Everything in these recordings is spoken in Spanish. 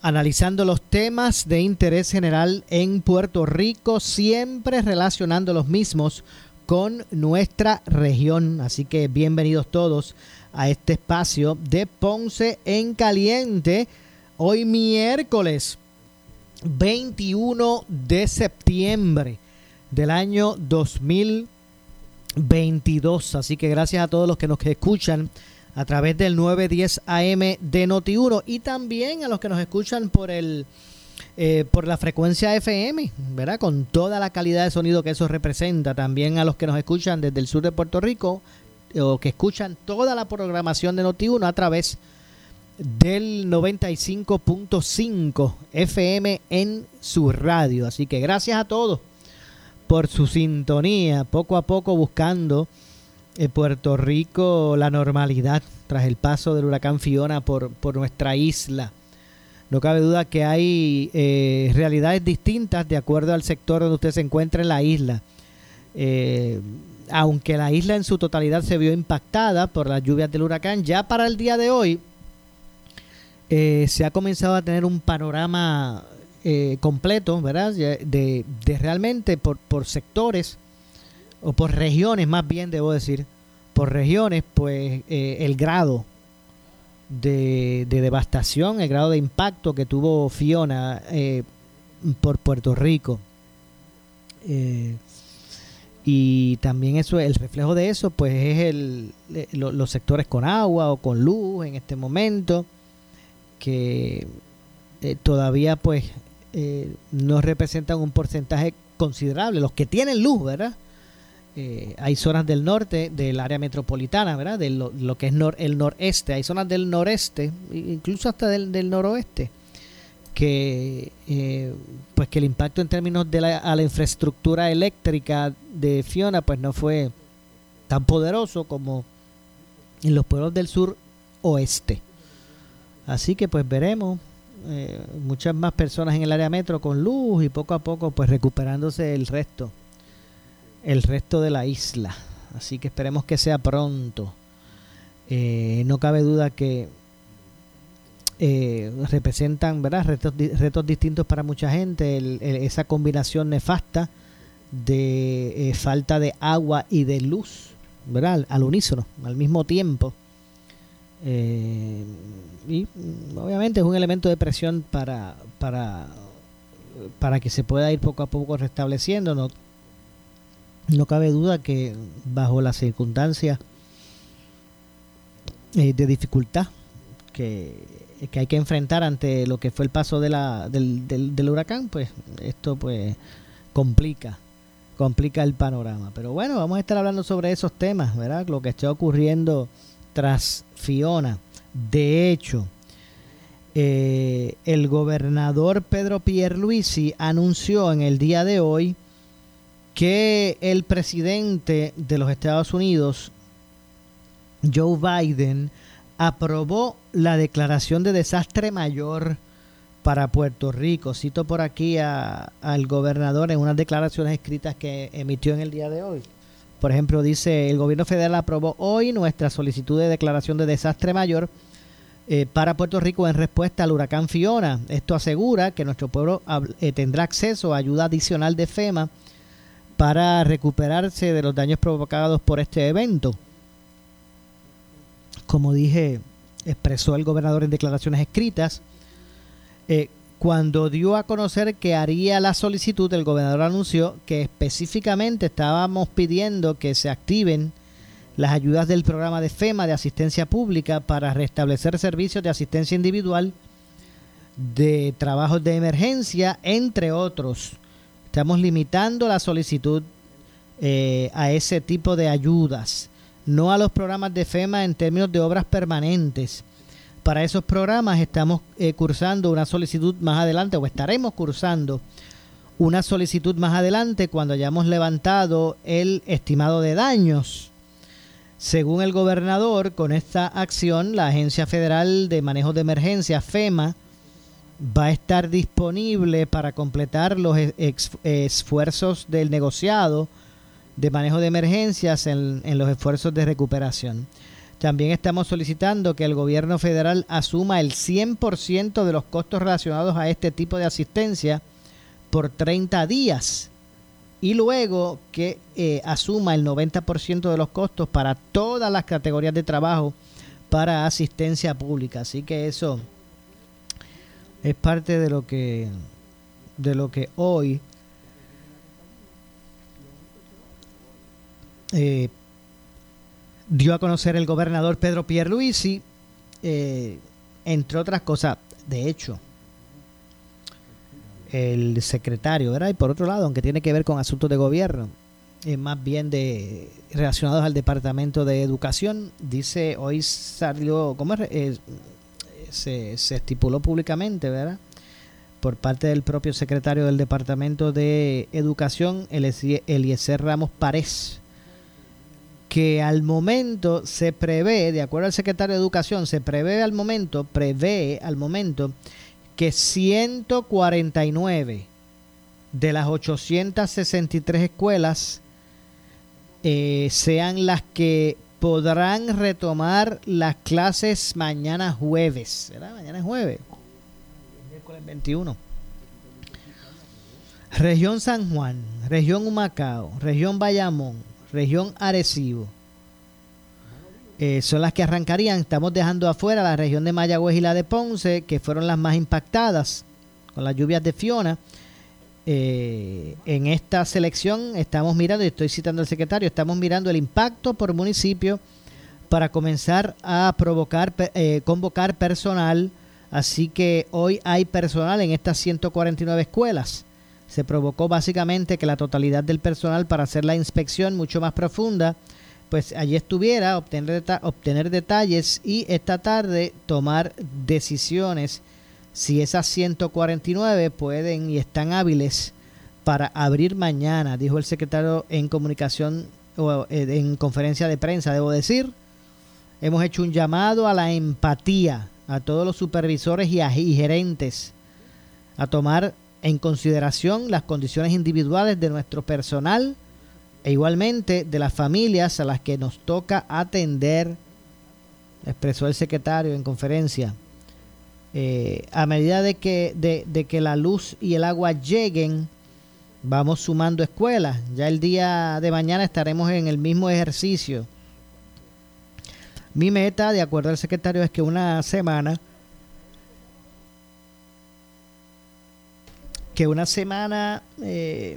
analizando los temas de interés general en Puerto Rico, siempre relacionando los mismos con nuestra región. Así que bienvenidos todos a este espacio de Ponce en Caliente. Hoy miércoles 21 de septiembre del año 2022. Así que gracias a todos los que nos escuchan a través del 910 AM de Noti1 y también a los que nos escuchan por el eh, por la frecuencia FM, ¿verdad? Con toda la calidad de sonido que eso representa. También a los que nos escuchan desde el sur de Puerto Rico o que escuchan toda la programación de Noti1 a través del 95.5 FM en su radio. Así que gracias a todos por su sintonía, poco a poco buscando eh, Puerto Rico la normalidad tras el paso del huracán Fiona por, por nuestra isla. No cabe duda que hay eh, realidades distintas de acuerdo al sector donde usted se encuentra en la isla. Eh, aunque la isla en su totalidad se vio impactada por las lluvias del huracán, ya para el día de hoy eh, se ha comenzado a tener un panorama completo, ¿verdad? De, realmente por, por, sectores o por regiones, más bien debo decir, por regiones, pues eh, el grado de, de, devastación, el grado de impacto que tuvo Fiona por Puerto Rico. Eh, y también eso el reflejo de eso pues es el, los sectores con agua o con luz en este momento que eh, todavía pues eh, no representan un porcentaje considerable los que tienen luz verdad eh, hay zonas del norte del área metropolitana verdad de lo, que es el noreste. Hay zonas del noreste incluso hasta del, del noroeste que eh, pues que el impacto en términos de la, a la infraestructura eléctrica de Fiona pues no fue tan poderoso como en los pueblos del sur oeste. Así que pues veremos eh, muchas más personas en el área metro con luz y poco a poco pues recuperándose el resto el resto de la isla así que esperemos que sea pronto eh, no cabe duda que eh, representan ¿verdad? Retos, retos distintos para mucha gente, esa combinación nefasta de eh, falta de agua y de luz, ¿verdad? Al, unísono, al mismo tiempo. Eh, y mm, obviamente es un elemento de presión para, para, para que se pueda ir poco a poco restableciendo. No, no cabe duda que bajo las circunstancias de dificultad que que hay que enfrentar ante lo que fue el paso de la, del, del, huracán, pues esto pues complica, complica el panorama. Pero bueno, vamos a estar hablando sobre esos temas, ¿verdad? Lo que está ocurriendo tras Fiona. De hecho, eh, el gobernador Pedro Pierluisi anunció en el día de hoy que el presidente de los Estados Unidos, Joe Biden, aprobó la declaración de desastre mayor para Puerto Rico. Cito por aquí al gobernador en unas declaraciones escritas que emitió en el día de hoy. Por ejemplo, dice, el gobierno federal aprobó hoy nuestra solicitud de declaración de desastre mayor eh, para Puerto Rico en respuesta al huracán Fiona. Esto asegura que nuestro pueblo eh, tendrá acceso a ayuda adicional de FEMA para recuperarse de los daños provocados por este evento como dije, expresó el gobernador en declaraciones escritas, eh, Cuando dio a conocer que haría la solicitud, el gobernador anunció que específicamente estábamos pidiendo que se activen las ayudas del programa de FEMA de asistencia pública para restablecer servicios de asistencia individual, de trabajos de emergencia, entre otros. Estamos limitando la solicitud eh, a ese tipo de ayudas, no a los programas de FEMA en términos de obras permanentes. Para esos programas estamos eh, cursando una solicitud más adelante o estaremos cursando una solicitud más adelante cuando hayamos levantado el estimado de daños. Según el gobernador, con esta acción, la Agencia Federal de Manejo de Emergencia, FEMA, va a estar disponible para completar los esfuerzos del negociado de manejo de emergencias en, los esfuerzos de recuperación. También estamos solicitando que el gobierno federal asuma el 100% de los costos relacionados a este tipo de asistencia por 30 días y luego que eh, asuma el 90% de los costos para todas las categorías de trabajo para asistencia pública. Así que eso es parte de lo que de lo que hoy Eh, dio a conocer el gobernador Pedro Pierluisi, eh, entre otras cosas, de hecho, el secretario, ¿verdad? Y por otro lado, aunque tiene que ver con asuntos de gobierno, es más bien de relacionados al Departamento de Educación, dice, hoy salió, ¿cómo es? Se, estipuló públicamente, ¿verdad? Por parte del propio secretario del Departamento de Educación, Eliezer Ramos Párez, que al momento se prevé, de acuerdo al secretario de Educación, se prevé al momento, prevé al momento que 149 de las 863 escuelas eh, sean las que podrán retomar las clases mañana jueves. ¿Verdad? Mañana es jueves. Miércoles 21. Región San Juan, región Humacao, región Bayamón, región Arecibo. Eh, son las que arrancarían. Estamos dejando afuera la región de Mayagüez y la de Ponce, que fueron las más impactadas con las lluvias de Fiona. Eh, en esta selección estamos mirando, y estoy citando al secretario, estamos mirando el impacto por municipio para comenzar a provocar, eh, convocar personal. Así que hoy hay personal en estas 149 escuelas se provocó básicamente que la totalidad del personal para hacer la inspección mucho más profunda, pues allí estuviera, obtener, obtener detalles y esta tarde tomar decisiones si esas 149 pueden y están hábiles para abrir mañana, dijo el secretario en comunicación o eh, en conferencia de prensa, debo decir. Hemos hecho un llamado a la empatía a todos los supervisores y, y gerentes a tomar en consideración las condiciones individuales de nuestro personal e igualmente de las familias a las que nos toca atender, expresó el secretario en conferencia. Eh, a medida de que, de, que la luz y el agua lleguen, vamos sumando escuelas. Ya el día de mañana estaremos en el mismo ejercicio. Mi meta, de acuerdo al secretario, es que una semana que una semana eh,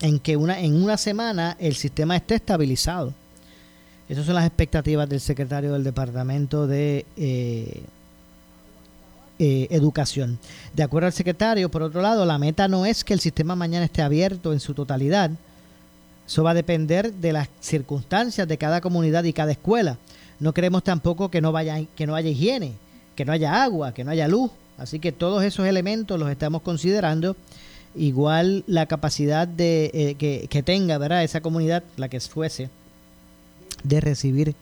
en que una en una semana el sistema esté estabilizado. Esas son las expectativas del secretario del Departamento de eh, eh, Educación. De acuerdo al secretario, por otro lado, la meta no es que el sistema mañana esté abierto en su totalidad. Eso va a depender de las circunstancias de cada comunidad y cada escuela. No queremos tampoco que no, vaya, que no haya higiene, que no haya agua, que no haya luz, Así que todos esos elementos los estamos considerando. Igual la capacidad de eh, que, tenga ¿verdad? esa comunidad, la que fuese, de recibir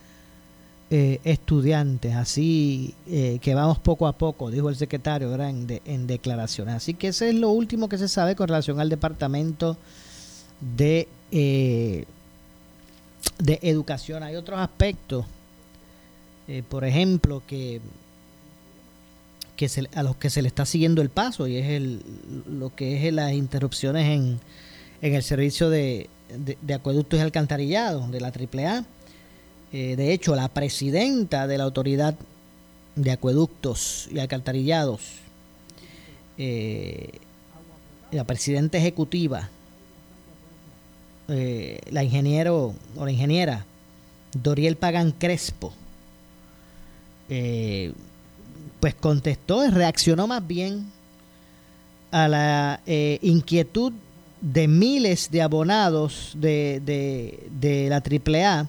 eh, estudiantes. Así eh, que vamos poco a poco, dijo el secretario ¿verdad? En, en declaraciones. Así que ese es lo último que se sabe con relación al departamento de, de educación. Hay otros aspectos, por ejemplo, que que a los que se le está siguiendo el paso y es el, lo que es las interrupciones en, en el servicio de, de, acueductos y alcantarillados de la AAA. Eh, de hecho, la presidenta de la autoridad de acueductos y alcantarillados, eh, la presidenta ejecutiva, eh, la ingeniero o la ingeniera Doriel Pagan Crespo, pues contestó, reaccionó más bien a la inquietud de miles de abonados de, de, la AAA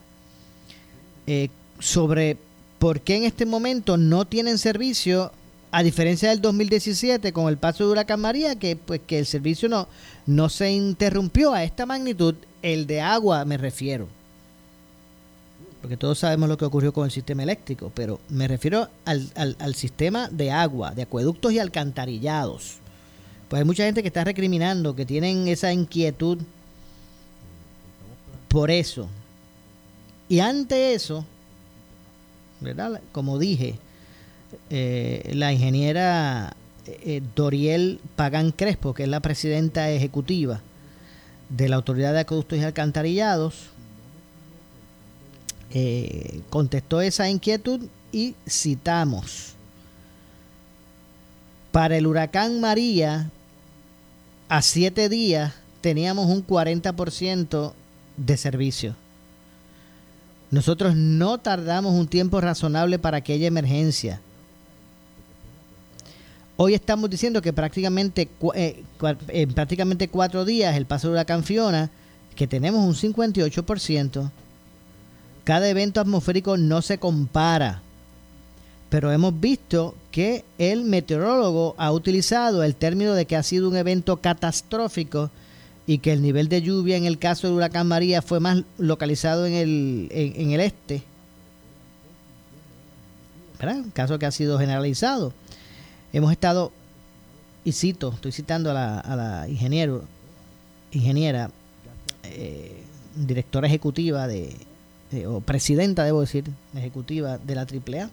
eh, sobre por qué en este momento no tienen servicio, a diferencia del 2017 con el paso de Huracán María, que, pues, que el servicio no, no se interrumpió a esta magnitud, el de agua me refiero. Porque todos sabemos lo que ocurrió con el sistema eléctrico, pero me refiero al, al, al sistema de agua, de acueductos y alcantarillados pues hay mucha gente que está recriminando, que tienen esa inquietud por eso. Y ante eso, ¿verdad? Como dije, eh, la ingeniera eh, Doriel Pagán Crespo, que es la presidenta ejecutiva de la Autoridad de Acueductos y Alcantarillados, eh, contestó esa inquietud y citamos. Para el huracán María, a siete días teníamos un 40% de servicio. Nosotros no tardamos un tiempo razonable para aquella emergencia. Hoy estamos diciendo que prácticamente eh, en prácticamente cuatro días el paso de huracán Fiona, que tenemos un 58%, cada evento atmosférico no se compara pero hemos visto que el meteorólogo ha utilizado el término de que ha sido un evento catastrófico y que el nivel de lluvia en el caso del huracán María fue más localizado en el, en, el este. ¿Verdad? Un caso que ha sido generalizado. Hemos estado, y cito, estoy citando a la, a la ingeniero, ingeniera, eh, directora ejecutiva de, o presidenta, debo decir, ejecutiva de la AAA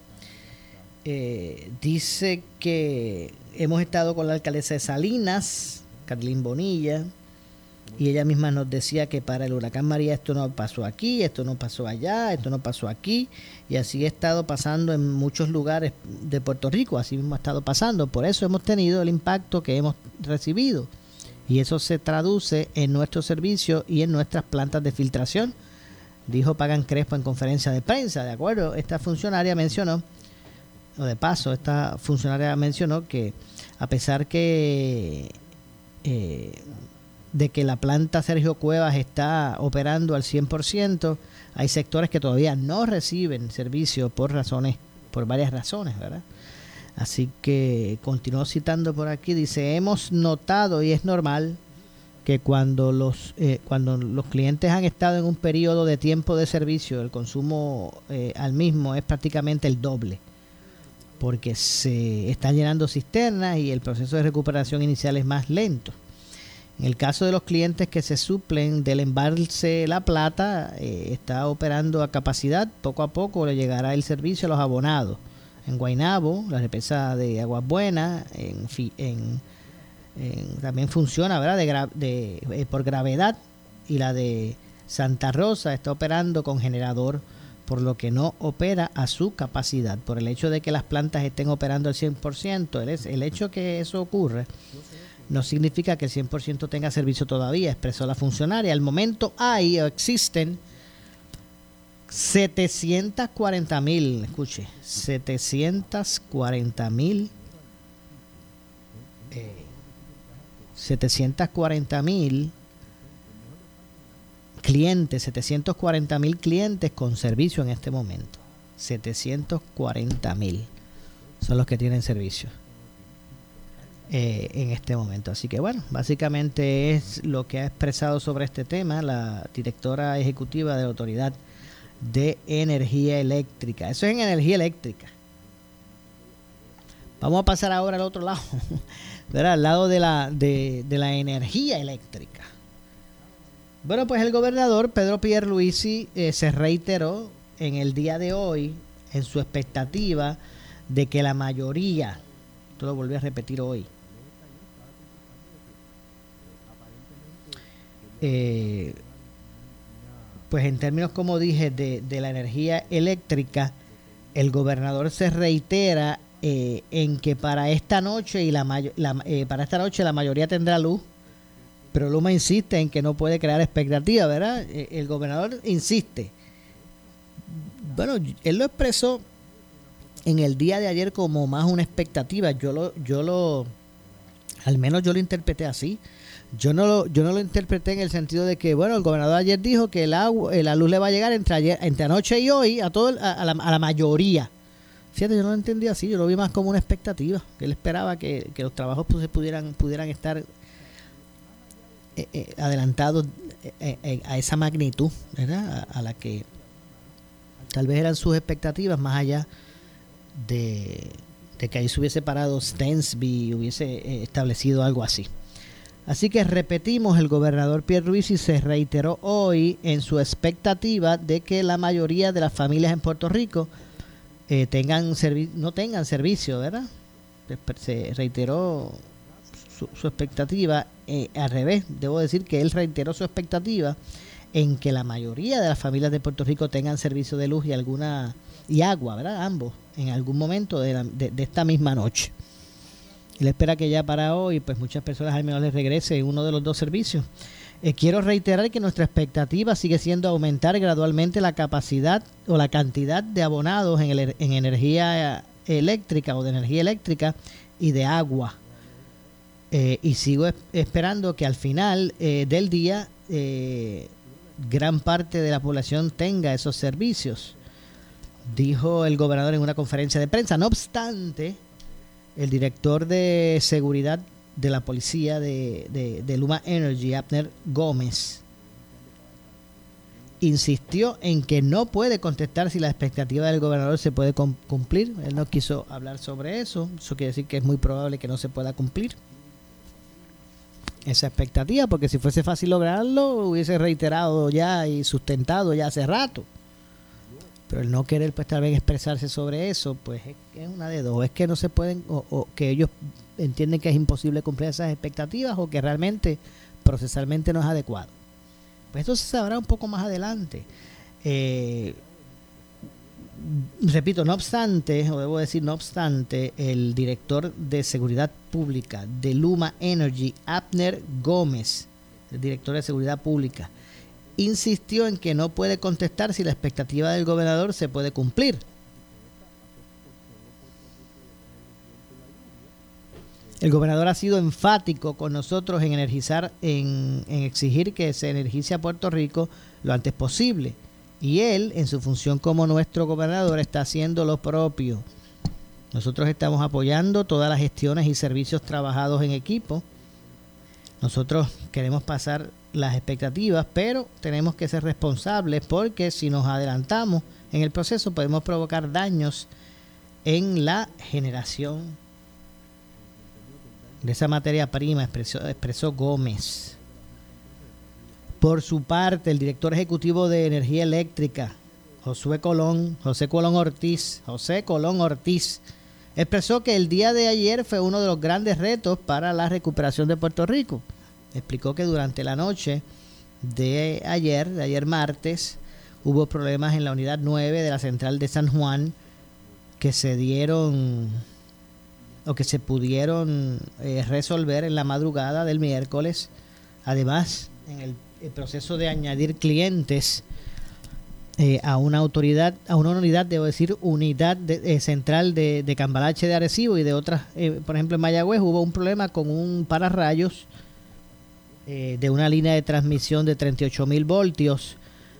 eh, dice que hemos estado con la alcaldesa de Salinas, Carlín Bonilla, y ella misma nos decía que para el huracán María esto no pasó aquí, esto no pasó allá, esto no pasó aquí, y así ha estado pasando en muchos lugares de Puerto Rico, así mismo ha estado pasando, por eso hemos tenido el impacto que hemos recibido, y eso se traduce en nuestro servicio y en nuestras plantas de filtración, dijo Pagan Crespo en conferencia de prensa, ¿de acuerdo? Esta funcionaria mencionó o de paso, esta funcionaria mencionó que a pesar que eh, de que la planta Sergio Cuevas está operando al 100%, hay sectores que todavía no reciben servicio por razones, por varias razones, ¿verdad? Así que continuó citando por aquí, dice, hemos notado y es normal que cuando los, eh, cuando los clientes han estado en un periodo de tiempo de servicio, el consumo eh, al mismo es prácticamente el doble porque se están llenando cisternas y el proceso de recuperación inicial es más lento. En el caso de los clientes que se suplen del embalse La Plata, eh, está operando a capacidad, poco a poco le llegará el servicio a los abonados. En Guainabo, la represa de Aguas Buenas, en, también funciona ¿verdad? Eh, por gravedad y la de Santa Rosa está operando con generador por lo que no opera a su capacidad. Por el hecho de que las plantas estén operando al 100%, el, el hecho que eso ocurre no significa que el 100% tenga servicio todavía, expresó la funcionaria. Al momento hay o existen 740 mil, escuche, 740 mil, 740 eh, mil clientes, 740 mil clientes con servicio en este momento. 740 mil son los que tienen servicio eh, en este momento. Así que bueno, básicamente es lo que ha expresado sobre este tema la directora ejecutiva de la Autoridad de Energía Eléctrica. Eso es en energía eléctrica. Vamos a pasar ahora al otro lado, al lado de la, de, de la energía eléctrica. Bueno, pues el gobernador Pedro Pierluisi eh, se reiteró en el día de hoy en su expectativa de que la mayoría, esto lo volví a repetir hoy, eh, pues en términos, como dije, de, de la energía eléctrica, el gobernador se reitera eh, en que para esta noche y la, eh, para esta noche la mayoría tendrá luz, pero Luma insiste en que no puede crear expectativa, ¿verdad? Eh, el gobernador insiste. Bueno, él lo expresó en el día de ayer como más una expectativa. Yo lo, yo lo, al menos yo lo interpreté así. Yo no lo, yo no lo interpreté en el sentido de que, bueno, el gobernador ayer dijo que el agua, la luz le va a llegar entre, ayer, entre anoche y hoy a todo a, la, a la mayoría. Fíjate, yo no lo entendí así, yo lo vi más como una expectativa, que él esperaba que, los trabajos pues, pudieran, pudieran estar eh, eh, adelantados eh, a esa magnitud, ¿verdad? A, la que tal vez eran sus expectativas más allá de, que ahí se hubiese parado Stensby y hubiese establecido algo así. Así que repetimos, el gobernador Pierre Ruiz se reiteró hoy en su expectativa de que la mayoría de las familias en Puerto Rico eh, tengan no tengan servicio, ¿verdad? Se reiteró su, expectativa, eh, al revés, debo decir que él reiteró su expectativa en que la mayoría de las familias de Puerto Rico tengan servicio de luz y alguna y agua, ¿verdad? Ambos, en algún momento de, de esta misma noche. Él espera que ya para hoy, pues muchas personas al menos les regrese uno de los dos servicios. Eh, quiero reiterar que nuestra expectativa sigue siendo aumentar gradualmente la capacidad o la cantidad de abonados en, el, en energía eléctrica o de energía eléctrica y de agua. Eh, y sigo esperando que al final eh, del día gran parte de la población tenga esos servicios, dijo el gobernador en una conferencia de prensa. No obstante, el director de seguridad de la policía de, Luma Energy, Abner Gómez, insistió en que no puede contestar si la expectativa del gobernador se puede cumplir. Él no quiso hablar sobre eso. Eso quiere decir que es muy probable que no se pueda cumplir esa expectativa, porque si fuese fácil lograrlo, hubiese reiterado ya y sustentado ya hace rato. Pero el no querer pues tal vez expresarse sobre eso, pues es, una de dos. Es que no se pueden, o, que ellos entienden que es imposible cumplir esas expectativas o que realmente procesalmente no es adecuado. Pues esto se sabrá un poco más adelante. Eh, repito, no obstante, o debo decir no obstante, el director de seguridad pública de Luma Energy, Abner Gómez, el director de seguridad pública, insistió en que no puede contestar si la expectativa del gobernador se puede cumplir. El gobernador ha sido enfático con nosotros en energizar, en, exigir que se energice a Puerto Rico lo antes posible. Y él, en su función como nuestro gobernador, está haciendo lo propio. Nosotros estamos apoyando todas las gestiones y servicios trabajados en equipo. Nosotros queremos pasar las expectativas, pero tenemos que ser responsables porque si nos adelantamos en el proceso podemos provocar daños en la generación de esa materia prima, expresó, expresó Gómez. Por su parte, el director ejecutivo de Energía Eléctrica, Josué Colón, José Colón Ortiz, José Colón Ortiz, expresó que el día de ayer fue uno de los grandes retos para la recuperación de Puerto Rico explicó que durante la noche de ayer, de ayer martes, hubo problemas en la unidad 9 de la central de San Juan que se dieron o que se pudieron eh, resolver en la madrugada del miércoles. Además, en el, proceso de añadir clientes eh, a una autoridad, a una unidad, debo decir, unidad de, eh, central de, de, Cambalache de Arecibo y de otras, por ejemplo en Mayagüez hubo un problema con un pararrayos eh, de una línea de transmisión de 38 mil voltios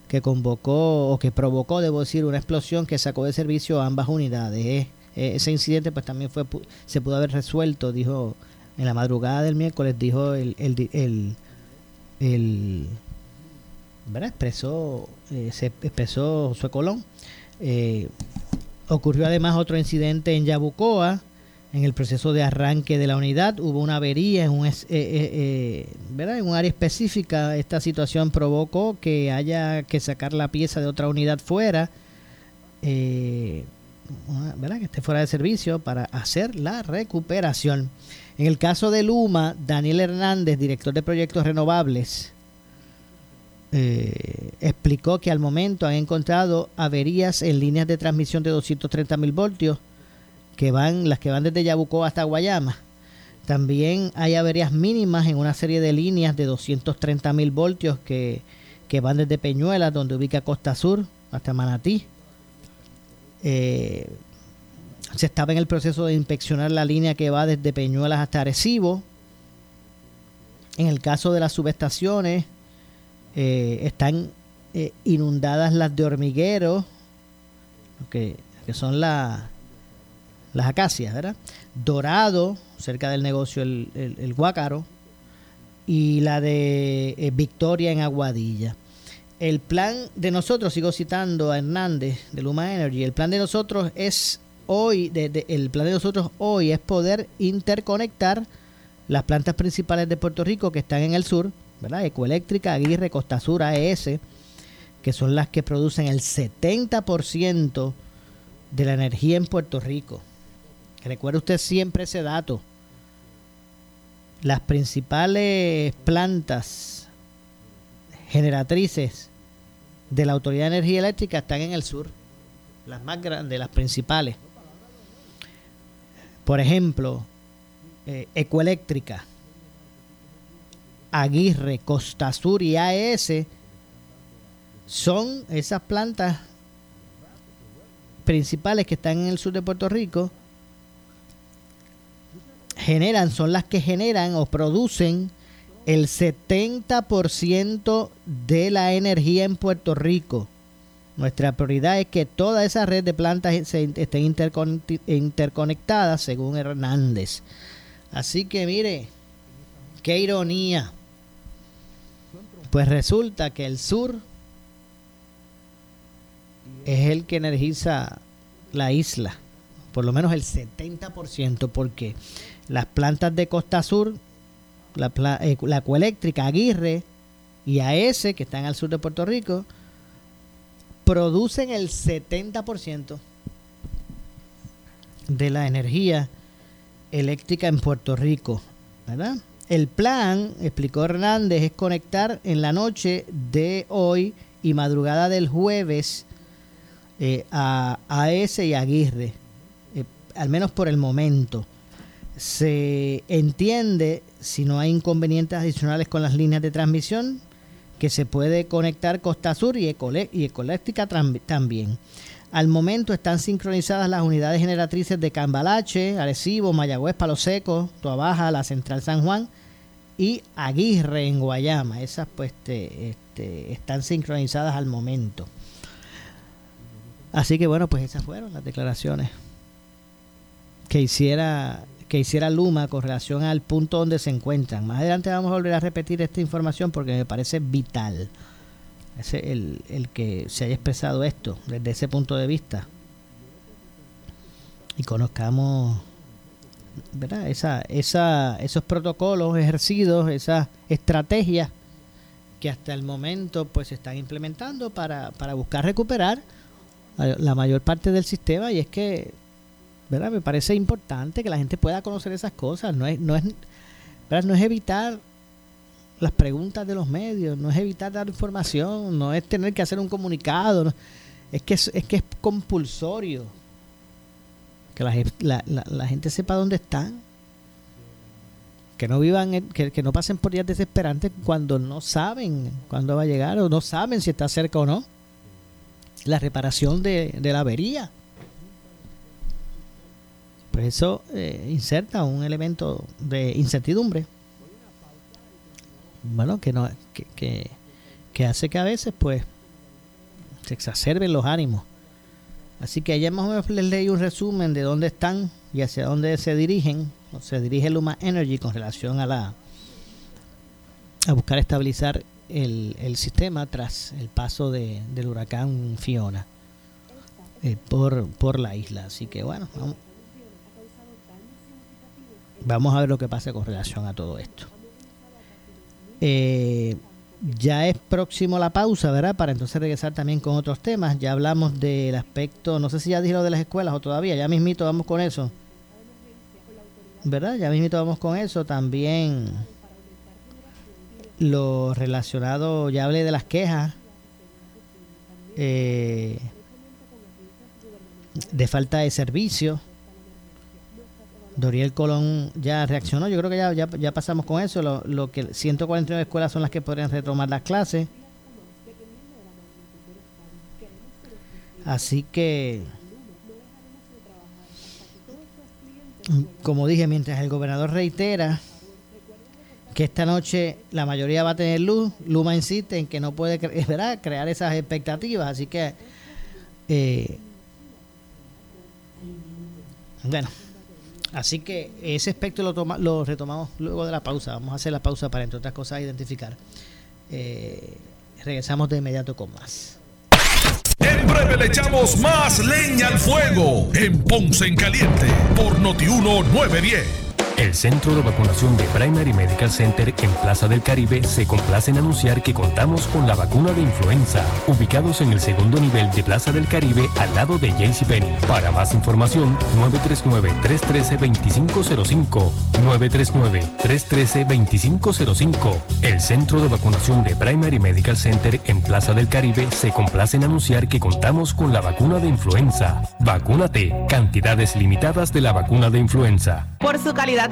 que convocó o que provocó, debo decir, una explosión que sacó de servicio a ambas unidades. Eh, eh, ese incidente pues también fue se pudo haber resuelto, dijo en la madrugada del miércoles, dijo el, el, el, el ¿verdad? expresó, se expresó Josué Colón. ocurrió además otro incidente en Yabucoa, en el proceso de arranque de la unidad hubo una avería en un, eh, eh, eh, en un área específica. Esta situación provocó que haya que sacar la pieza de otra unidad fuera, ¿verdad? que esté fuera de servicio para hacer la recuperación. En el caso de Luma, Daniel Hernández, director de proyectos renovables, explicó que al momento han encontrado averías en líneas de transmisión de 230 mil voltios, que van, las que van desde Yabucó hasta Guayama. También hay averías mínimas en una serie de líneas de 230 mil voltios que, que, van desde Peñuelas, donde ubica Costa Sur, hasta Manatí. Eh, se estaba en el proceso de inspeccionar la línea que va desde Peñuelas hasta Arecibo. En el caso de las subestaciones, eh, están eh, inundadas las de hormiguero, que, son las acacias, ¿verdad? Dorado, cerca del negocio El, el, Guácaro, y la de eh, Victoria en Aguadilla. El plan de nosotros, sigo citando a Hernández de Luma Energy, el plan de nosotros es hoy, de, el plan de nosotros hoy es poder interconectar las plantas principales de Puerto Rico que están en el sur, ¿verdad? Ecoeléctrica, Aguirre, Costa Sur, AES, que son las que producen el 70% de la energía en Puerto Rico. Recuerde usted siempre ese dato. Las principales plantas generatrices de la Autoridad de Energía Eléctrica están en el sur. Las más grandes, las principales. Por ejemplo, eh, Ecoeléctrica, Aguirre, Costa Sur y AES son esas plantas principales que están en el sur de Puerto Rico generan, son las que generan o producen el 70% de la energía en Puerto Rico. Nuestra prioridad es que toda esa red de plantas estén interconectadas, según Hernández. Así que mire, qué ironía. Pues resulta que el sur es el que energiza la isla, por lo menos el 70%, porque las plantas de Costa Sur, la, eh, la Aguirre y AES, que están al sur de Puerto Rico, producen el 70% de la energía eléctrica en Puerto Rico. El plan, explicó Hernández, es conectar en la noche de hoy y madrugada del jueves eh, a AES y Aguirre, al menos por el momento. Se entiende, si no hay inconvenientes adicionales con las líneas de transmisión, que se puede conectar Costa Sur y, y Ecoléctrica también. Al momento están sincronizadas las unidades generatrices de Cambalache, Arecibo, Mayagüez, Palo Seco, Tuabaja, la Central San Juan y Aguirre en Guayama. Esas pues este, están sincronizadas al momento. Así que bueno, pues esas fueron las declaraciones que hiciera que hiciera Luma con relación al punto donde se encuentran. Más adelante vamos a volver a repetir esta información porque me parece vital el, el que se haya expresado esto desde ese punto de vista y conozcamos ¿verdad? Esa, esa, esos protocolos ejercidos, esas estrategias que hasta el momento pues se están implementando para, para buscar recuperar la mayor parte del sistema y es que ¿verdad? me parece importante que la gente pueda conocer esas cosas no es no es ¿verdad? no es evitar las preguntas de los medios, no es evitar dar información, no es tener que hacer un comunicado, es, que es, que es compulsorio que la, la, gente sepa dónde están, que no vivan, que, que, no pasen por días desesperantes cuando no saben cuándo va a llegar o no saben si está cerca o no la reparación de, la avería. Pues eso eh, inserta un elemento de incertidumbre bueno, que, no, que, que, hace que a veces pues se exacerben los ánimos. Así que allá más o menos les leí un resumen de dónde están y hacia dónde se dirigen, se dirige Luma Energy con relación a la a buscar estabilizar el, el sistema tras el paso de, del huracán Fiona eh, por, por la isla. Así que bueno, vamos, vamos a ver lo que pasa con relación a todo esto. Eh, ya es próximo la pausa, ¿verdad? Para entonces regresar también con otros temas. Ya hablamos del aspecto, no sé si ya dije lo de las escuelas o todavía, ya mismito vamos con eso. ¿Verdad? Ya mismito vamos con eso. También lo relacionado, ya hablé de las quejas eh, de falta de servicio. Doriel Colón ya reaccionó, yo creo que ya, ya, pasamos con eso, lo, lo, que 149 escuelas son las que podrían retomar las clases. Así que, como dije, mientras el gobernador reitera que esta noche la mayoría va a tener luz, Luma insiste en que no puede crear esas expectativas, así que, eh, bueno, así que ese aspecto lo, toma, lo retomamos luego de la pausa, vamos a hacer la pausa para, entre otras cosas, identificar. Eh, regresamos de inmediato con más. En breve le echamos más leña al fuego en Ponce en Caliente por Notiuno 910. El Centro de Vacunación de Primary Medical Center en Plaza del Caribe se complace en anunciar que contamos con la vacuna de influenza, ubicados en el segundo nivel de Plaza del Caribe al lado de JCPenney. Para más información, 939-313-2505. 939-313-2505. El Centro de Vacunación de Primary Medical Center en Plaza del Caribe se complace en anunciar que contamos con la vacuna de influenza. Vacúnate. Cantidades limitadas de la vacuna de influenza. Por su calidad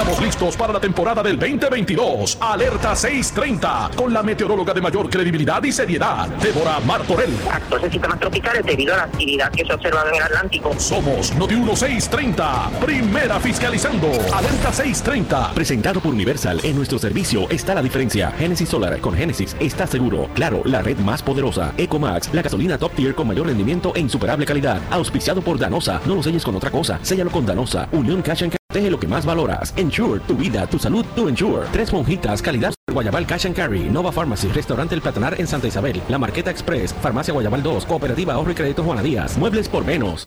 estamos listos para la temporada del 2022. Alerta 630 con la meteoróloga de mayor credibilidad y seriedad, Débora Martorell. Actuales sistemas tropicales debido a la actividad que se observa en el Atlántico. Somos Noti 1630, primera fiscalizando. Alerta 630. Presentado por Universal. En nuestro servicio está la diferencia. Genesis Solar con Genesis está seguro. Claro, la red más poderosa. Ecomax, la gasolina top tier con mayor rendimiento e insuperable calidad. Auspiciado por Danosa. No lo selles con otra cosa. Séllalo con Danosa. Unión Cash and Teje lo que más valoras. Ensure, tu vida, tu salud, tu Ensure. Tres monjitas, calidad. Guayabal Cash and Carry, Nova Pharmacy, Restaurante El Platanar en Santa Isabel, La Marqueta Express, Farmacia Guayabal 2, Cooperativa Ahorro y Crédito Juana Díaz, Muebles por menos.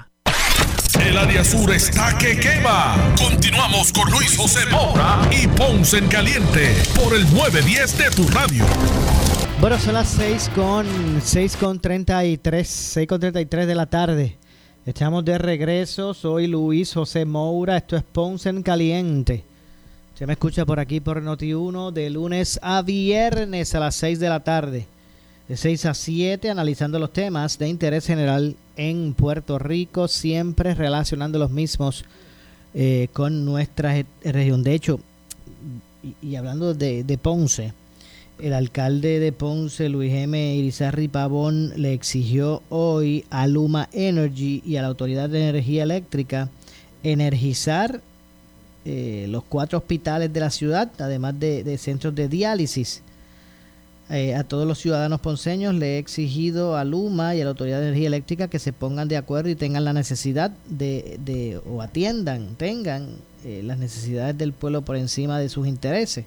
El área sur está que quema. Continuamos con Luis José Moura y Ponce en Caliente por el 910 de tu radio. Bueno, son las 6 con, 6 con 33, 6 con 33 de la tarde. Estamos de regreso. Soy Luis José Moura. Esto es Ponce en Caliente. Se me escucha por aquí por Noti1 de lunes a viernes a las 6 de la tarde. De 6 a 7 analizando los temas de interés general en Puerto Rico, siempre relacionando los mismos eh, con nuestra región. De hecho, y, hablando de, Ponce, el alcalde de Ponce, Luis M. Irizarri Pavón, le exigió hoy a Luma Energy y a la Autoridad de Energía Eléctrica energizar eh, los cuatro hospitales de la ciudad, además de centros de diálisis Eh, a todos los ciudadanos ponceños le he exigido a Luma y a la Autoridad de Energía Eléctrica que se pongan de acuerdo y tengan la necesidad de, de o atiendan, tengan eh, las necesidades del pueblo por encima de sus intereses,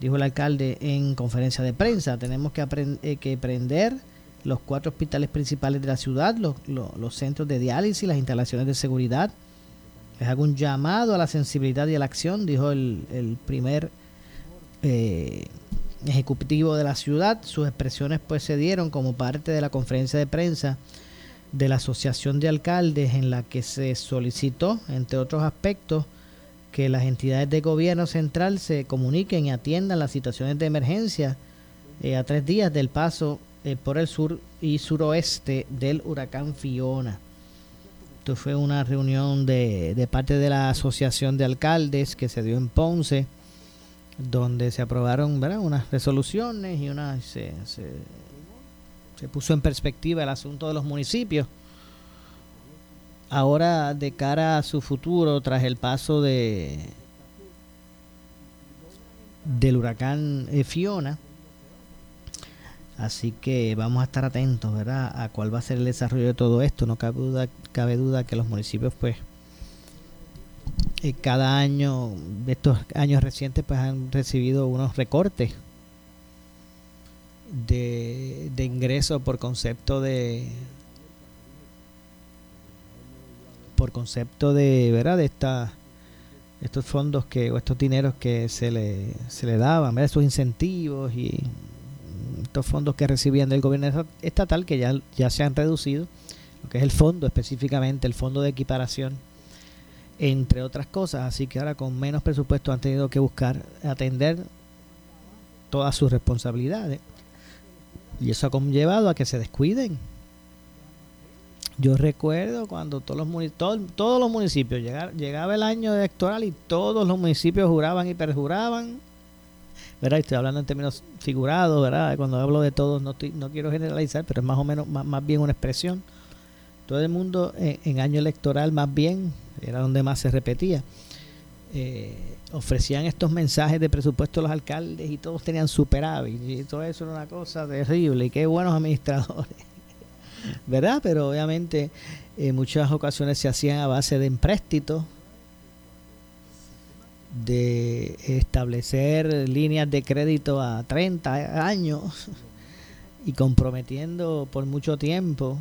dijo el alcalde en conferencia de prensa. Tenemos que, eh, que prender los cuatro hospitales principales de la ciudad, los, los, centros de diálisis, las instalaciones de seguridad. Les hago un llamado a la sensibilidad y a la acción, dijo el, el primer eh, ejecutivo de la ciudad. Sus expresiones pues se dieron como parte de la conferencia de prensa de la Asociación de Alcaldes en la que se solicitó, entre otros aspectos, que las entidades de gobierno central se comuniquen y atiendan las situaciones de emergencia eh, a tres días del paso eh, por el sur y suroeste del huracán Fiona. Esto fue una reunión de, de parte de la Asociación de Alcaldes que se dio en Ponce donde se aprobaron ¿verdad? unas resoluciones y una se, se, puso en perspectiva el asunto de los municipios. Ahora, de cara a su futuro, tras el paso de del huracán eh, Fiona, así que vamos a estar atentos, ¿verdad? A cuál va a ser el desarrollo de todo esto. No cabe duda, cabe duda que los municipios, pues, eh, cada año, estos años recientes, pues han recibido unos recortes de, de ingresos por concepto de por concepto de verdad de esta, estos fondos que o estos dineros que se le, se le daban ¿verdad? estos incentivos y estos fondos que recibían del gobierno estatal que ya, ya se han reducido lo que es el fondo específicamente el fondo de equiparación entre otras cosas. Así que ahora con menos presupuesto han tenido que buscar atender todas sus responsabilidades. Y eso ha conllevado a que se descuiden. Yo recuerdo cuando todos los, todos, todos los municipios llegaba el año electoral y todos los municipios juraban y perjuraban. ¿verdad? Estoy hablando en términos figurados, ¿verdad? Cuando hablo de todos no, quiero generalizar, pero es más o menos más bien una expresión. Todo el mundo en año electoral más bien era donde más se repetía. Eh, ofrecían estos mensajes de presupuesto a los alcaldes y todos tenían superávit y todo eso era una cosa terrible y qué buenos administradores, ¿verdad? Pero obviamente en muchas ocasiones se hacían a base de empréstitos, de establecer líneas de crédito a 30 años y comprometiendo por mucho tiempo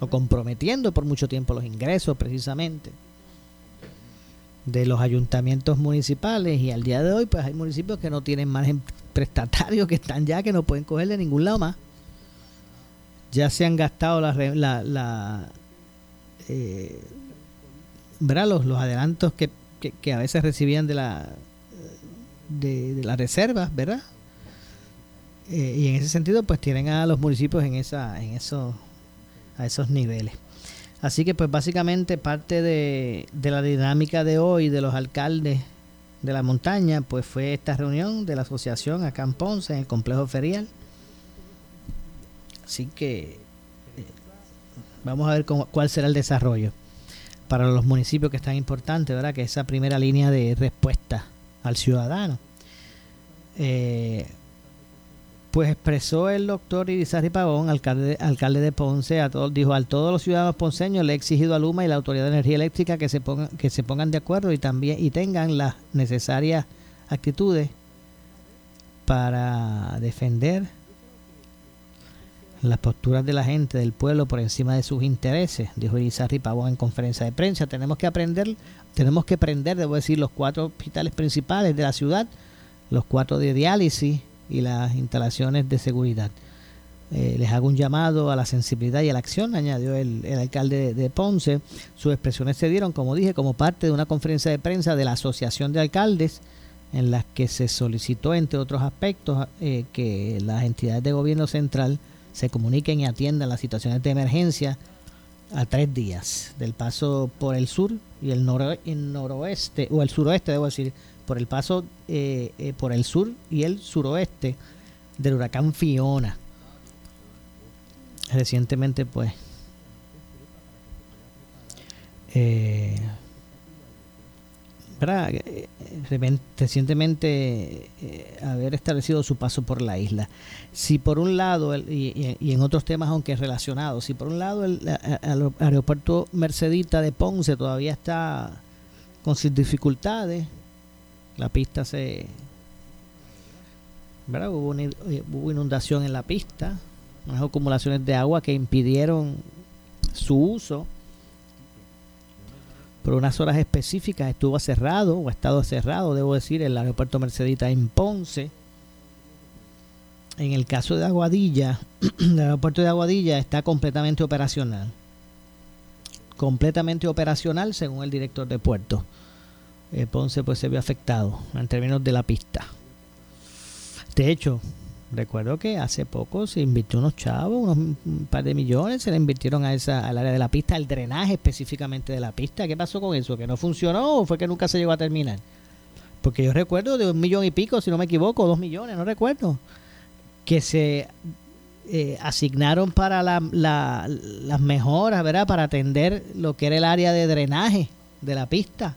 o comprometiendo por mucho tiempo los ingresos precisamente de los ayuntamientos municipales. Y al día de hoy pues hay municipios que no tienen margen prestatario que están ya que no pueden coger de ningún lado más. Ya se han gastado la, la, la eh, Los, los adelantos que, que, a veces recibían de la de, las reservas verdad eh, y en ese sentido pues tienen a los municipios en esa en esos a esos niveles. Así que pues básicamente parte de, la dinámica de hoy de los alcaldes de la montaña pues fue esta reunión de la asociación acá en Ponce en el complejo ferial. Así que eh, vamos a ver cuál será el desarrollo para los municipios que es tan importante, ¿verdad? Que esa primera línea de respuesta al ciudadano. Eh, pues expresó el doctor Irizarry Pagón, alcalde, alcalde de Ponce, a todos, dijo a todos los ciudadanos ponceños le he exigido a Luma y la Autoridad de Energía Eléctrica que se pongan, que se pongan de acuerdo y también y tengan las necesarias actitudes para defender las posturas de la gente, del pueblo por encima de sus intereses, dijo Irizarry Pavón en conferencia de prensa. Tenemos que aprender, tenemos que aprender, debo decir, los cuatro hospitales principales de la ciudad, los cuatro de diálisis, y las instalaciones de seguridad. Eh, les hago un llamado a la sensibilidad y a la acción, añadió el, alcalde de, Ponce. Sus expresiones se dieron, como dije, como parte de una conferencia de prensa de la Asociación de Alcaldes, en la que se solicitó, entre otros aspectos, eh, que las entidades de gobierno central se comuniquen y atiendan las situaciones de emergencia a tres días del paso por el sur y el, el noroeste, o el suroeste, debo decir, por el paso eh, eh, por el sur y el suroeste del huracán Fiona. Recientemente, pues, eh, ¿verdad? Eh, repen- recientemente eh, haber establecido su paso por la isla. Si por un lado, el- y, en otros temas aunque relacionados, si por un lado el, al aeropuerto Mercedita de Ponce todavía está con sus dificultades, la pista se... ¿verdad? Hubo, una- hubo inundación en la pista, unas acumulaciones de agua que impidieron su uso por unas horas específicas estuvo cerrado o ha estado cerrado, debo decir, el aeropuerto Mercedita en Ponce. En el caso de Aguadilla, el aeropuerto de Aguadilla está completamente operacional. Completamente operacional según el director de puerto. Eh, Ponce pues se vio afectado en términos de la pista. De hecho, recuerdo que hace poco se invirtió unos chavos, unos un par de millones, se le invirtieron a esa, al área de la pista, al drenaje específicamente de la pista. ¿Qué pasó con eso? ¿Que no funcionó o fue que nunca se llegó a terminar? Porque yo recuerdo de un millón y pico, si no me equivoco, dos millones, no recuerdo, que se eh, asignaron para la- la- las mejoras, ¿verdad? Para atender lo que era el área de drenaje de la pista.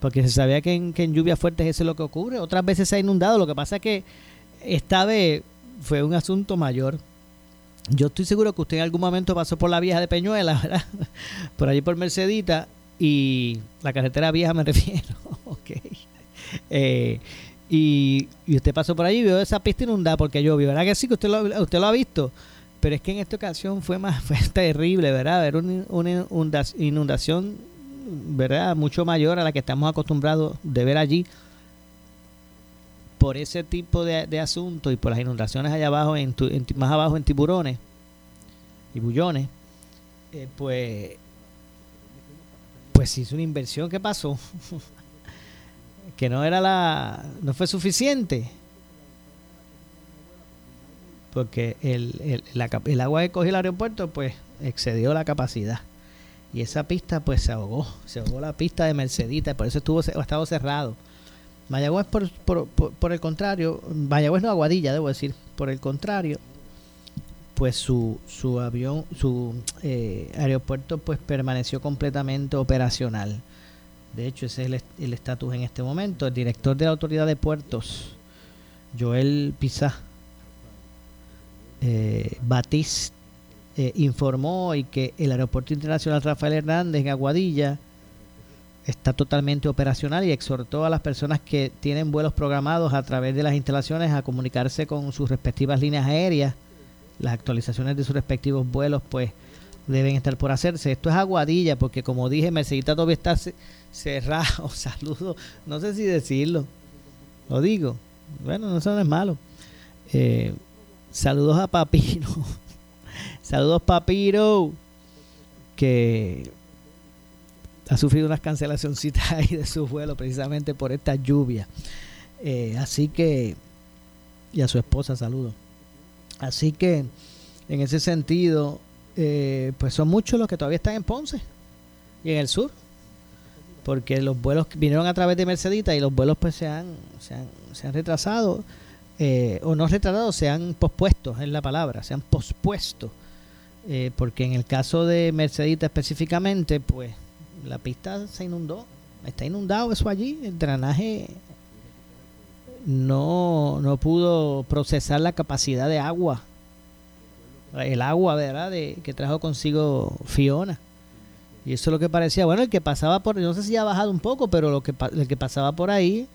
Porque se sabía que en, que en lluvias fuertes eso es lo que ocurre. Otras veces se ha inundado. Lo que pasa es que esta vez fue un asunto mayor. Yo estoy seguro que usted en algún momento pasó por la vieja de Peñuela, ¿verdad? Por allí por Mercedita y la carretera vieja me refiero. ok. Eh, y, y usted pasó por allí y vio esa pista inundada porque llovió, ¿verdad que sí? Que usted lo, ha visto. Pero es que en esta ocasión fue más fue terrible, ¿verdad? Ver una, una inunda- inundación, ¿verdad? Mucho mayor a la que estamos acostumbrados de ver allí por ese tipo de, de asuntos y por las inundaciones allá abajo, en, tu- en más abajo en tiburones y bullones, eh, pues, pues hizo una inversión que pasó, que no era la, no fue suficiente, porque el, el, la el agua que cogió el aeropuerto, pues excedió la capacidad. Y esa pista, pues se ahogó, se ahogó la pista de Mercedita, por eso estuvo ha estado cerrado. Mayagüez, por, por, por, el contrario, Mayagüez no Aguadilla, debo decir, por el contrario, pues su, su avión, su eh, aeropuerto, pues permaneció completamente operacional. De hecho, ese es el est- el estatus en este momento. El director de la Autoridad de Puertos, Joel Pizá eh, Batiz, eh, informó hoy que el Aeropuerto Internacional Rafael Hernández en Aguadilla está totalmente operacional y exhortó a las personas que tienen vuelos programados a través de las instalaciones a comunicarse con sus respectivas líneas aéreas. Las actualizaciones de sus respectivos vuelos pues deben estar por hacerse. Esto es Aguadilla porque como dije, Mercedita todavía está ce- cerrado. Saludos, no sé si decirlo. Lo digo. Bueno, no, eso no es malo. Eh, saludos a Papiro. Saludos Papiro. Que ha sufrido unas cancelacioncitas ahí de su vuelo precisamente por esta lluvia. Eh, así que, y a su esposa saludo. Así que, en ese sentido, eh, pues son muchos los que todavía están en Ponce y en el sur. Porque los vuelos vinieron a través de Mercedita y los vuelos pues se han, se han, se han retrasado, eh, o no retrasado, se han pospuesto, es la palabra, se han pospuesto. Eh, porque en el caso de Mercedita específicamente, pues la pista se inundó, está inundado eso allí, el drenaje no, no pudo procesar la capacidad de agua, el agua, ¿verdad?, de, que trajo consigo Fiona. Y eso es lo que parecía, bueno, el que pasaba por, no sé si ha bajado un poco, pero lo que, el que pasaba por ahí,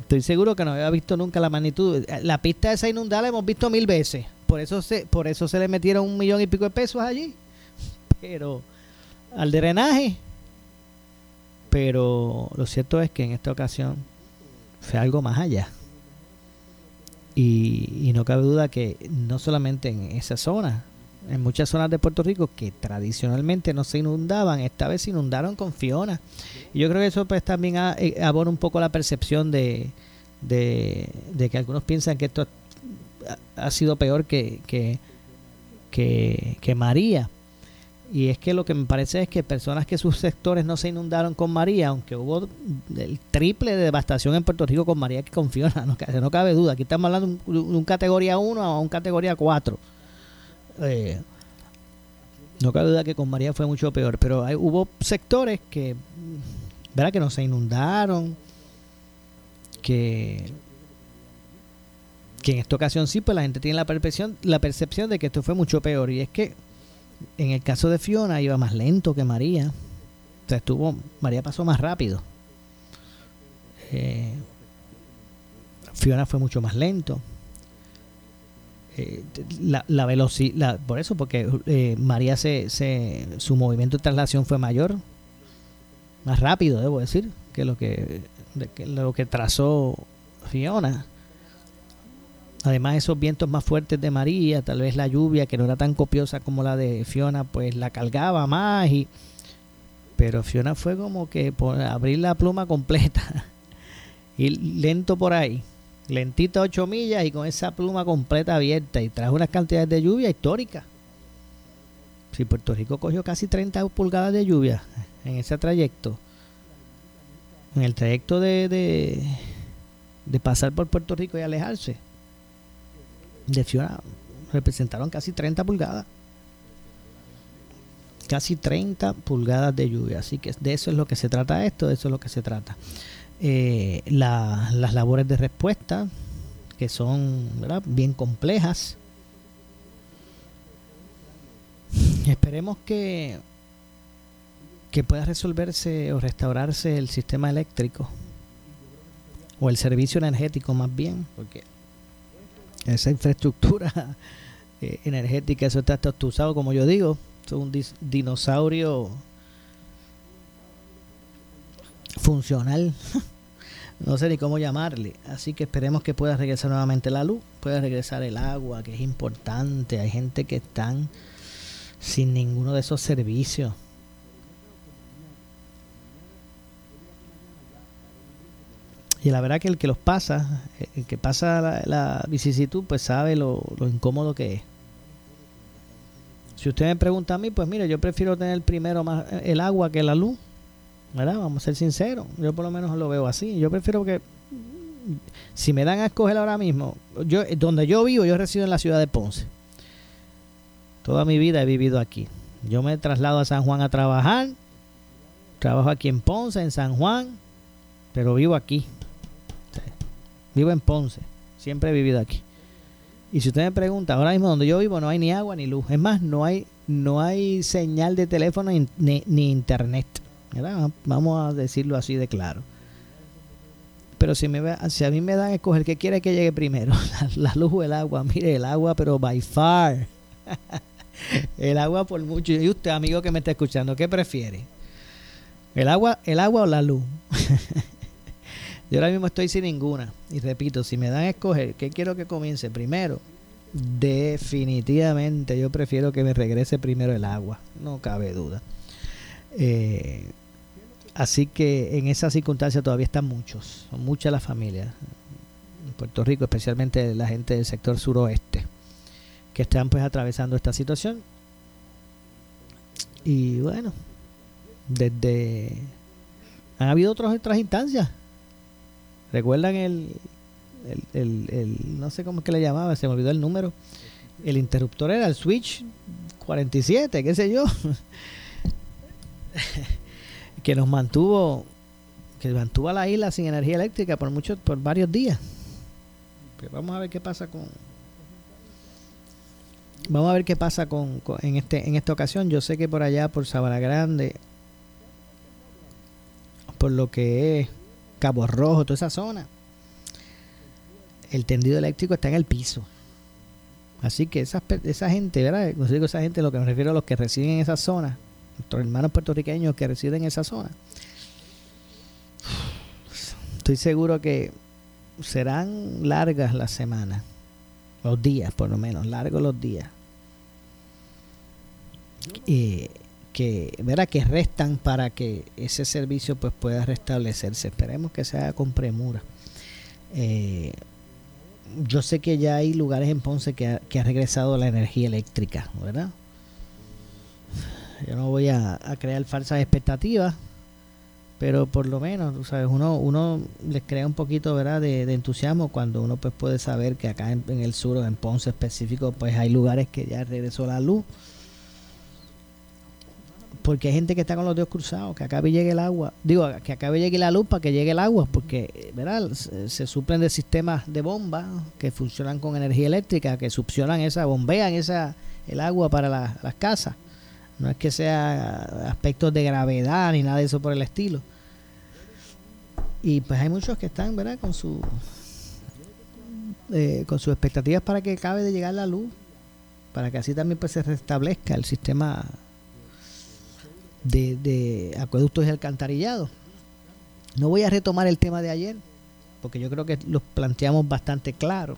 estoy seguro que no había visto nunca la magnitud. La pista esa inundada la hemos visto mil veces, por eso se, por eso se le metieron un millón y pico de pesos allí. Pero al drenaje. Pero lo cierto es que en esta ocasión fue algo más allá. Y, y no cabe duda que no solamente en esa zona, en muchas zonas de Puerto Rico que tradicionalmente no se inundaban, esta vez se inundaron con Fiona. Y yo creo que eso pues también eh, abona un poco la percepción de, de, de que algunos piensan que esto ha, sido peor que, que, que, que María. Y es que lo que me parece es que personas que sus sectores no se inundaron con María, aunque hubo el triple de devastación en Puerto Rico con María que con Fiona, no, no cabe duda. Aquí estamos hablando de un, de un categoría 1 a un categoría 4. Eh, no cabe duda que con María fue mucho peor, pero hay, hubo sectores que, ¿verdad? Que no se inundaron, que en esta ocasión sí, pues la gente tiene la percepción, la percepción de que esto fue mucho peor. Y es que en el caso de Fiona iba más lento que María. O sea, estuvo, María pasó más rápido. Eh, Fiona fue mucho más lento. Eh, la, la velocidad, por eso, porque eh, María se, se, su movimiento de traslación fue mayor, más rápido, debo decir, que lo que lo que trazó Fiona. Además, esos vientos más fuertes de María, tal vez la lluvia, que no era tan copiosa como la de Fiona, pues la cargaba más. Y, pero Fiona fue como que por abrir la pluma completa. y lento por ahí. Lentito 8 millas y con esa pluma completa abierta. Y trajo unas cantidades de lluvia históricas. Si Puerto Rico cogió casi 30 pulgadas de lluvia en ese trayecto. En el trayecto de, de, de pasar por Puerto Rico y alejarse de Fiona representaron casi 30 pulgadas. Casi 30 pulgadas de lluvia. Así que de eso es lo que se trata esto, de eso es lo que se trata. Eh, la, las labores de respuesta, que son bien complejas. Esperemos que, que pueda resolverse o restaurarse el sistema eléctrico o el servicio energético más bien, porque esa infraestructura eh, energética, eso está usado como yo digo, es un dinosaurio funcional, no sé ni cómo llamarle, así que esperemos que pueda regresar nuevamente la luz, pueda regresar el agua, que es importante, hay gente que están sin ninguno de esos servicios. Y la verdad que el que los pasa, el que pasa la, vicisitud, pues sabe lo, incómodo que es. Si usted me pregunta a mí, pues mire, yo prefiero tener primero más el agua que la luz. ¿Verdad? Vamos a ser sinceros. Yo por lo menos lo veo así. Yo prefiero que si me dan a escoger ahora mismo, yo donde yo vivo, yo resido en la ciudad de Ponce. Toda mi vida he vivido aquí. Yo me traslado a San Juan a trabajar. Trabajo aquí en Ponce, en San Juan, pero vivo aquí. Vivo en Ponce. Siempre he vivido aquí. Y si usted me pregunta, ahora mismo donde yo vivo no hay ni agua ni luz. Es más, no hay, no hay señal de teléfono ni, ni, internet. ¿verdad? Vamos a decirlo así de claro. Pero si, me, si a mí me dan a escoger qué quiere que llegue primero, la, la luz o el agua, mire, el agua, pero by far. el agua por mucho. Y usted, amigo que me está escuchando, ¿qué prefiere? ¿El agua, el agua o la luz? Yo ahora mismo estoy sin ninguna. Y repito, si me dan a escoger qué quiero que comience primero, definitivamente yo prefiero que me regrese primero el agua. No cabe duda. Eh, así que en esa circunstancia todavía están muchos. Son muchas las familias. En Puerto Rico, especialmente la gente del sector suroeste, que están pues atravesando esta situación. Y bueno, desde... Han habido otras, otras instancias ¿Recuerdan el, el, el, no sé cómo es que le llamaba, se me olvidó el número? El interruptor era el switch 47, qué sé yo. que nos mantuvo que mantuvo a la isla sin energía eléctrica por muchos por varios días. Pero vamos a ver qué pasa con Vamos a ver qué pasa con, con, en este en esta ocasión. Yo sé que por allá por Sabana Grande por lo que es Cabo Rojo, toda esa zona, el tendido eléctrico está en el piso. Así que esa, esa gente, ¿verdad? Cuando digo esa gente, lo que me refiero a los que residen en esa zona, nuestros hermanos puertorriqueños que residen en esa zona. Estoy seguro que serán largas las semanas, los días por lo menos, largos los días. Y que, que restan para que ese servicio pues pueda restablecerse. Esperemos que sea con premura. Eh, yo sé que ya hay lugares en Ponce que ha, regresado la energía eléctrica, ¿verdad? Yo no voy a, crear falsas expectativas, pero por lo menos, sabes, uno, uno les crea un poquito, ¿verdad? De, entusiasmo cuando uno pues puede saber que acá en, en el sur en Ponce específico, pues hay lugares que ya regresó la luz porque hay gente que está con los dedos cruzados, que acabe y llegue el agua, digo, que acabe y llegue la luz para que llegue el agua, porque ¿verdad? Se, se suplen de sistemas de bomba que funcionan con energía eléctrica, que succionan esa, bombean esa, el agua para la- las casas. No es que sea aspectos de gravedad ni nada de eso por el estilo. Y pues hay muchos que están, ¿verdad? Con su eh, con sus expectativas para que acabe de llegar la luz, para que así también pues se restablezca el sistema de, acueductos y alcantarillados. No voy a retomar el tema de ayer, porque yo creo que lo planteamos bastante claro.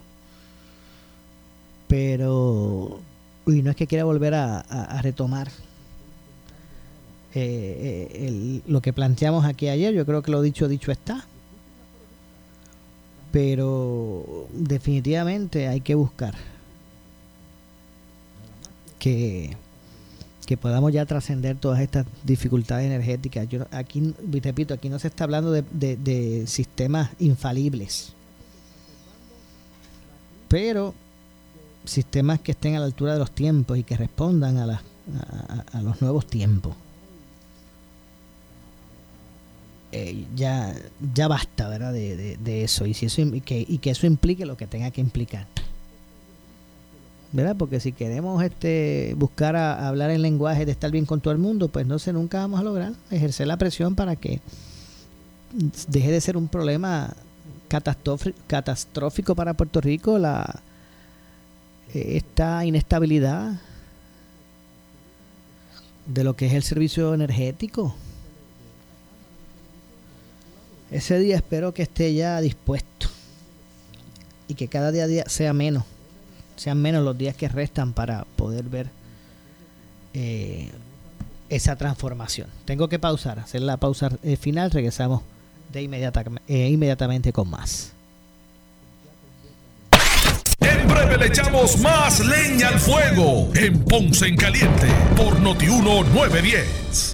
Pero, y no es que quiera volver a, retomar eh, eh, lo que planteamos aquí ayer, yo creo que lo dicho, dicho está. Pero definitivamente hay que buscar que, que podamos ya trascender todas estas dificultades energéticas. Yo, aquí, repito, aquí no se está hablando de, de- sistemas infalibles, pero sistemas que estén a la altura de los tiempos y que respondan a, las- a- los nuevos tiempos. Eh, ya, ya basta, ¿verdad? De, de- de eso. Y, si eso y que, y que eso implique lo que tenga que implicar. ¿Verdad? Porque si queremos este buscar a, hablar el lenguaje de estar bien con todo el mundo, pues no sé, nunca vamos a lograr ejercer la presión para que deje de ser un problema catastrófico, para Puerto Rico la eh, esta inestabilidad de lo que es el servicio energético. Ese día espero que esté ya dispuesto y que cada día sea menos, sean menos los días que restan para poder ver eh, esa transformación. Tengo que pausar, hacer la pausa eh, final, regresamos de inmediata, eh, inmediatamente con más. En breve le echamos más leña al fuego en Ponce en Caliente por Notiuno 910.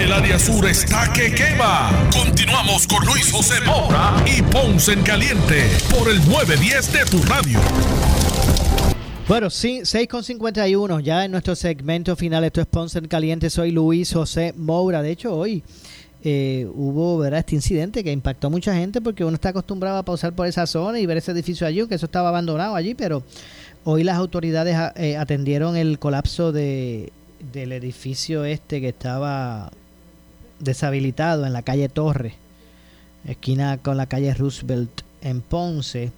El área sur está que quema. Continuamos con Luis José Moura y Ponce en Caliente por el 910 de tu radio. Bueno, sí, 6.51, ya en nuestro segmento final, esto es Ponce en Caliente, soy Luis José Moura. De hecho, hoy eh, hubo ¿verdad? este incidente que impactó a mucha gente porque uno está acostumbrado a pasar por esa zona y ver ese edificio allí, que eso estaba abandonado allí, pero hoy las autoridades a- eh, atendieron el colapso de, del edificio este que estaba deshabilitado en la calle Torre, esquina con la calle Roosevelt en Ponce.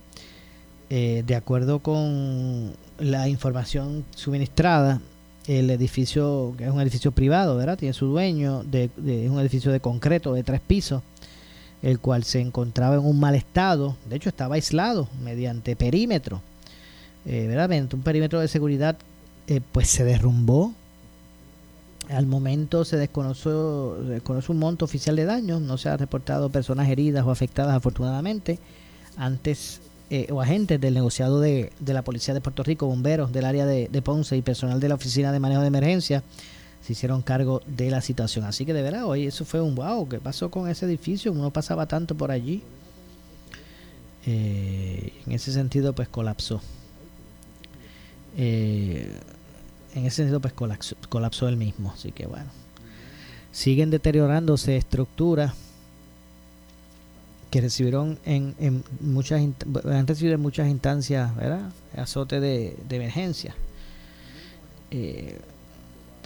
Eh, de acuerdo con la información suministrada, el edificio, que es un edificio privado, ¿verdad? Tiene su dueño, de, es un edificio de concreto de tres pisos, el cual se encontraba en un mal estado, de hecho estaba aislado mediante perímetro, eh, ¿verdad? Un perímetro de seguridad, eh, pues se derrumbó. Al momento se desconoció, se desconoce un monto oficial de daños, no se ha reportado personas heridas o afectadas afortunadamente. Antes eh, o agentes del negociado de, de la Policía de Puerto Rico, bomberos del área de, de Ponce y personal de la Oficina de Manejo de Emergencia se hicieron cargo de la situación. Así que de verdad, hoy eso fue un wow, ¿qué pasó con ese edificio? Uno pasaba tanto por allí. Eh, en ese sentido, pues colapsó. Eh, en ese sentido, pues colapsó, el mismo. Así que bueno, siguen deteriorándose estructuras que recibieron en, en muchas han recibido en muchas instancias ¿verdad? azote de, emergencia Eh,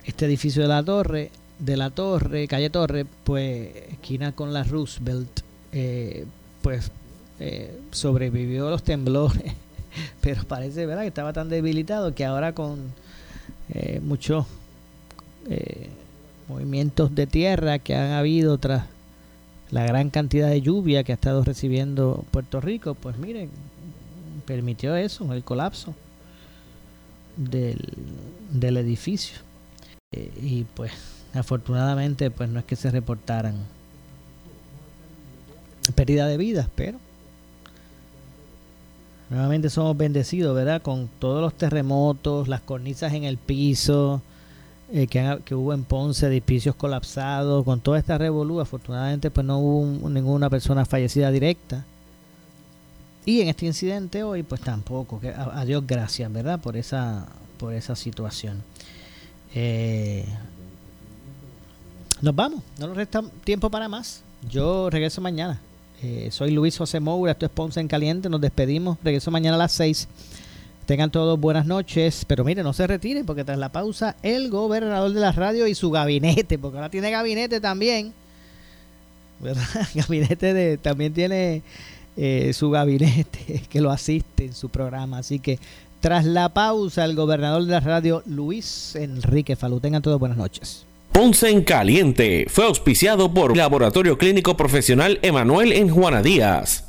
este edificio de la torre de la torre calle torre pues esquina con la Roosevelt eh, pues eh, sobrevivió los temblores pero parece verdad que estaba tan debilitado que ahora con eh, muchos eh, movimientos de tierra que han habido tras la gran cantidad de lluvia que ha estado recibiendo Puerto Rico, pues miren, permitió eso, el colapso del, del edificio. eh, y pues afortunadamente pues no es que se reportaran pérdida de vidas, pero nuevamente somos bendecidos, ¿verdad? Con todos los terremotos, las cornisas en el piso, eh, que, que, hubo en Ponce, edificios colapsados, con toda esta revolú, afortunadamente pues no hubo ninguna persona fallecida directa. Y en este incidente hoy pues tampoco, que a, Dios gracias, ¿verdad? Por esa, por esa situación. Eh, nos vamos, no nos resta tiempo para más. Yo regreso mañana. Eh, soy Luis José Moura, esto es Ponce en Caliente, nos despedimos, regreso mañana a las 6. Tengan todos buenas noches, pero miren, no se retiren porque tras la pausa el gobernador de la radio y su gabinete, porque ahora tiene gabinete también. Gabinete de, también tiene eh, su gabinete que lo asiste en su programa, así que tras la pausa el gobernador de la radio Luis Enrique Falú. Tengan todos buenas noches. Ponce en Caliente fue auspiciado por Laboratorio Clínico Profesional Emanuel en Juana Díaz.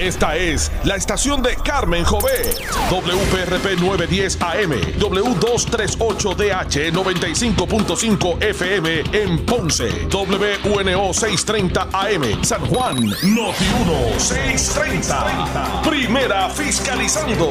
Esta es la estación de Carmen Jové. WPRP 910 AM, W238DH 95.5 FM en Ponce, WNO 630 AM, San Juan, Noti 1 630. Primera fiscalizando.